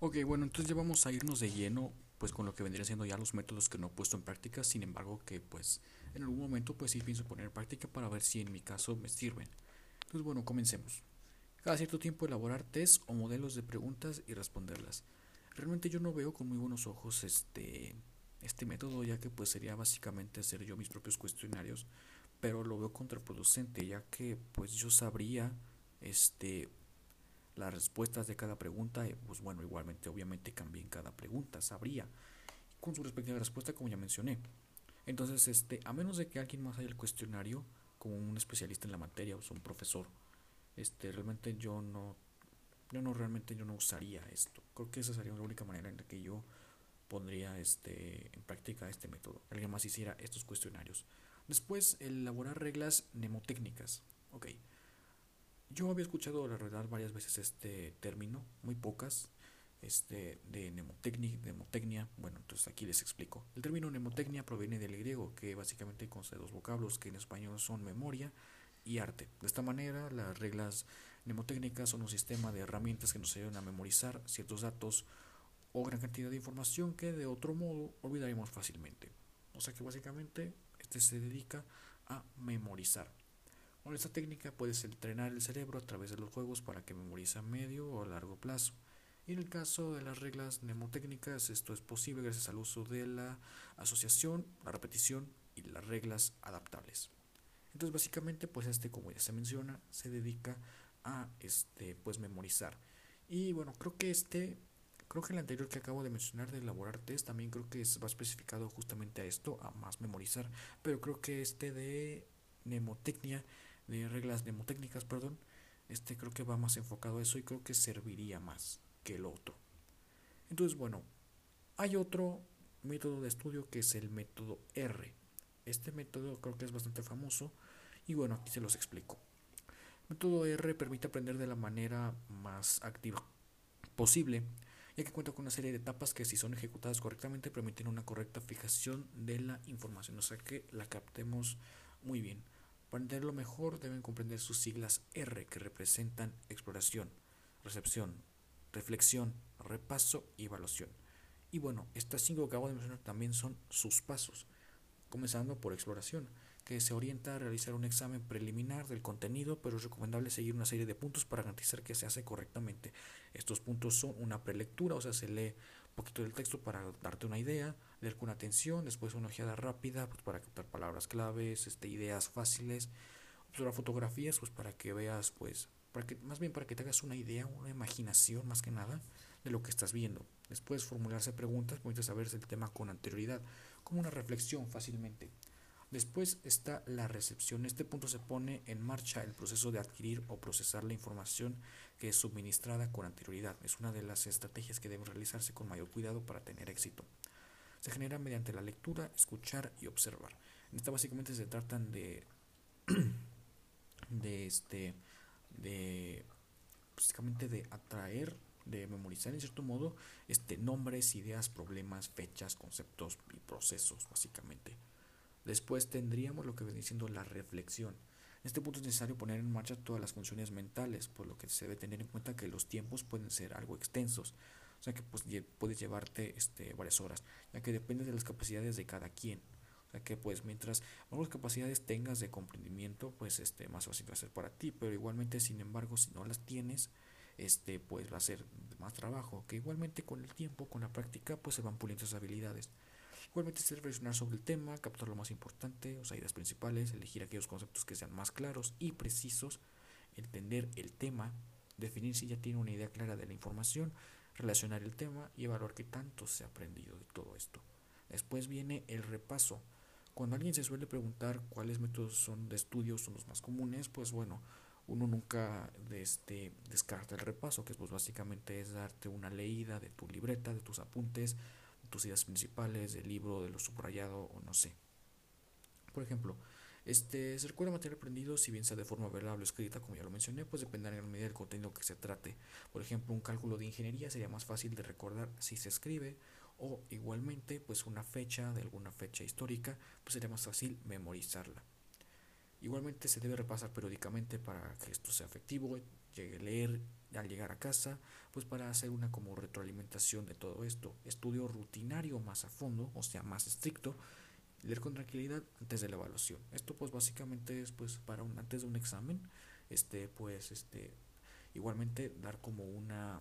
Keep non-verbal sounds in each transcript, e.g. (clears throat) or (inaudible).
Ok, bueno, entonces ya vamos a irnos de lleno pues con lo que vendrían siendo ya los métodos que no he puesto en práctica, sin embargo que pues en algún momento pues sí pienso poner en práctica para ver si en mi caso me sirven. Entonces bueno, comencemos. Cada cierto tiempo elaborar test o modelos de preguntas y responderlas. Realmente yo no veo con muy buenos ojos este, este método ya que pues sería básicamente hacer yo mis propios cuestionarios, pero lo veo contraproducente ya que pues yo sabría este las respuestas de cada pregunta, eh, pues bueno, igualmente obviamente en cada pregunta, sabría con su respectiva respuesta como ya mencioné. Entonces, este, a menos de que alguien más haya el cuestionario, como un especialista en la materia o un profesor, este, realmente yo no, yo no realmente yo no usaría esto. Creo que esa sería la única manera en la que yo pondría este, en práctica este método. Alguien más hiciera estos cuestionarios. Después, elaborar reglas mnemotécnicas. Ok. Yo había escuchado la verdad varias veces este término, muy pocas, este, de mnemotecnia, Bueno, entonces aquí les explico. El término mnemotecnia proviene del griego, que básicamente consta de dos vocablos que en español son memoria y arte. De esta manera, las reglas mnemotécnicas son un sistema de herramientas que nos ayudan a memorizar ciertos datos o gran cantidad de información que de otro modo olvidaremos fácilmente. O sea que básicamente este se dedica a memorizar. Con esta técnica puedes entrenar el cerebro a través de los juegos para que memorice a medio o a largo plazo. Y en el caso de las reglas mnemotécnicas, esto es posible gracias al uso de la asociación, la repetición y las reglas adaptables. Entonces, básicamente, pues este, como ya se menciona, se dedica a este, pues memorizar. Y bueno, creo que este, creo que el anterior que acabo de mencionar de elaborar test también creo que va especificado justamente a esto, a más memorizar. Pero creo que este de mnemotecnia de reglas mnemotécnicas, perdón, este creo que va más enfocado a eso y creo que serviría más que el otro. Entonces, bueno, hay otro método de estudio que es el método R. Este método creo que es bastante famoso y bueno, aquí se los explico. El método R permite aprender de la manera más activa posible, ya que cuenta con una serie de etapas que si son ejecutadas correctamente permiten una correcta fijación de la información, o sea que la captemos muy bien. Para entenderlo mejor deben comprender sus siglas R que representan exploración, recepción, reflexión, repaso y evaluación. Y bueno, estas cinco que acabo de mencionar también son sus pasos, comenzando por exploración, que se orienta a realizar un examen preliminar del contenido, pero es recomendable seguir una serie de puntos para garantizar que se hace correctamente. Estos puntos son una prelectura, o sea, se lee poquito del texto para darte una idea, leer con atención, después una ojeada rápida pues, para captar palabras claves, este, ideas fáciles, observar fotografías pues para que veas pues para que más bien para que te hagas una idea, una imaginación más que nada de lo que estás viendo. Después formularse preguntas, puedes saber el tema con anterioridad, como una reflexión fácilmente. Después está la recepción. En este punto se pone en marcha el proceso de adquirir o procesar la información que es suministrada con anterioridad. Es una de las estrategias que deben realizarse con mayor cuidado para tener éxito. Se genera mediante la lectura, escuchar y observar. En esta básicamente se tratan de (clears throat) de este de básicamente de atraer de memorizar en cierto modo este nombres, ideas, problemas, fechas, conceptos y procesos básicamente. Después tendríamos lo que viene siendo la reflexión. En este punto es necesario poner en marcha todas las funciones mentales, por lo que se debe tener en cuenta que los tiempos pueden ser algo extensos, o sea que pues, puedes llevarte este, varias horas, ya que depende de las capacidades de cada quien. O sea que pues mientras más capacidades tengas de comprendimiento, pues este, más fácil va a ser para ti, pero igualmente sin embargo si no las tienes, este, pues va a ser más trabajo, que igualmente con el tiempo, con la práctica, pues se van puliendo esas habilidades. Igualmente es reflexionar sobre el tema, captar lo más importante, las ideas principales, elegir aquellos conceptos que sean más claros y precisos, entender el tema, definir si ya tiene una idea clara de la información, relacionar el tema y evaluar qué tanto se ha aprendido de todo esto. Después viene el repaso. Cuando alguien se suele preguntar cuáles métodos son de estudio son los más comunes, pues bueno, uno nunca este, descarta el repaso, que pues básicamente es darte una leída de tu libreta, de tus apuntes, tus ideas principales, del libro, de lo subrayado o no sé. Por ejemplo, este, se recuerda material aprendido, si bien sea de forma verbal o escrita, como ya lo mencioné, pues dependerá en medida del contenido que se trate. Por ejemplo, un cálculo de ingeniería sería más fácil de recordar si se escribe, o igualmente, pues una fecha de alguna fecha histórica, pues sería más fácil memorizarla. Igualmente se debe repasar periódicamente para que esto sea efectivo, llegué a leer al llegar a casa, pues para hacer una como retroalimentación de todo esto. Estudio rutinario más a fondo, o sea, más estricto, leer con tranquilidad antes de la evaluación. Esto pues básicamente es pues para un antes de un examen, este pues este igualmente dar como una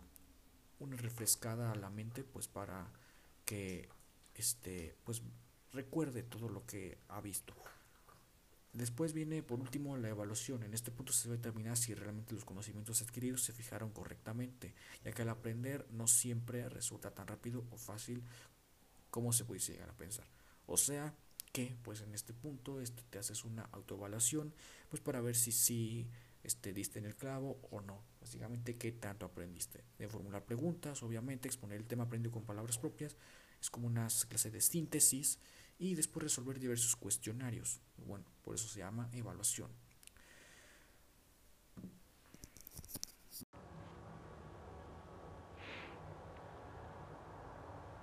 una refrescada a la mente pues para que este pues recuerde todo lo que ha visto. Después viene por último la evaluación. En este punto se debe determinar si realmente los conocimientos adquiridos se fijaron correctamente, ya que al aprender no siempre resulta tan rápido o fácil como se puede llegar a pensar. O sea que pues en este punto este, te haces una autoevaluación pues para ver si sí este, diste en el clavo o no. Básicamente qué tanto aprendiste. De formular preguntas, obviamente, exponer el tema aprendido con palabras propias. Es como una clase de síntesis y después resolver diversos cuestionarios. Bueno, por eso se llama evaluación.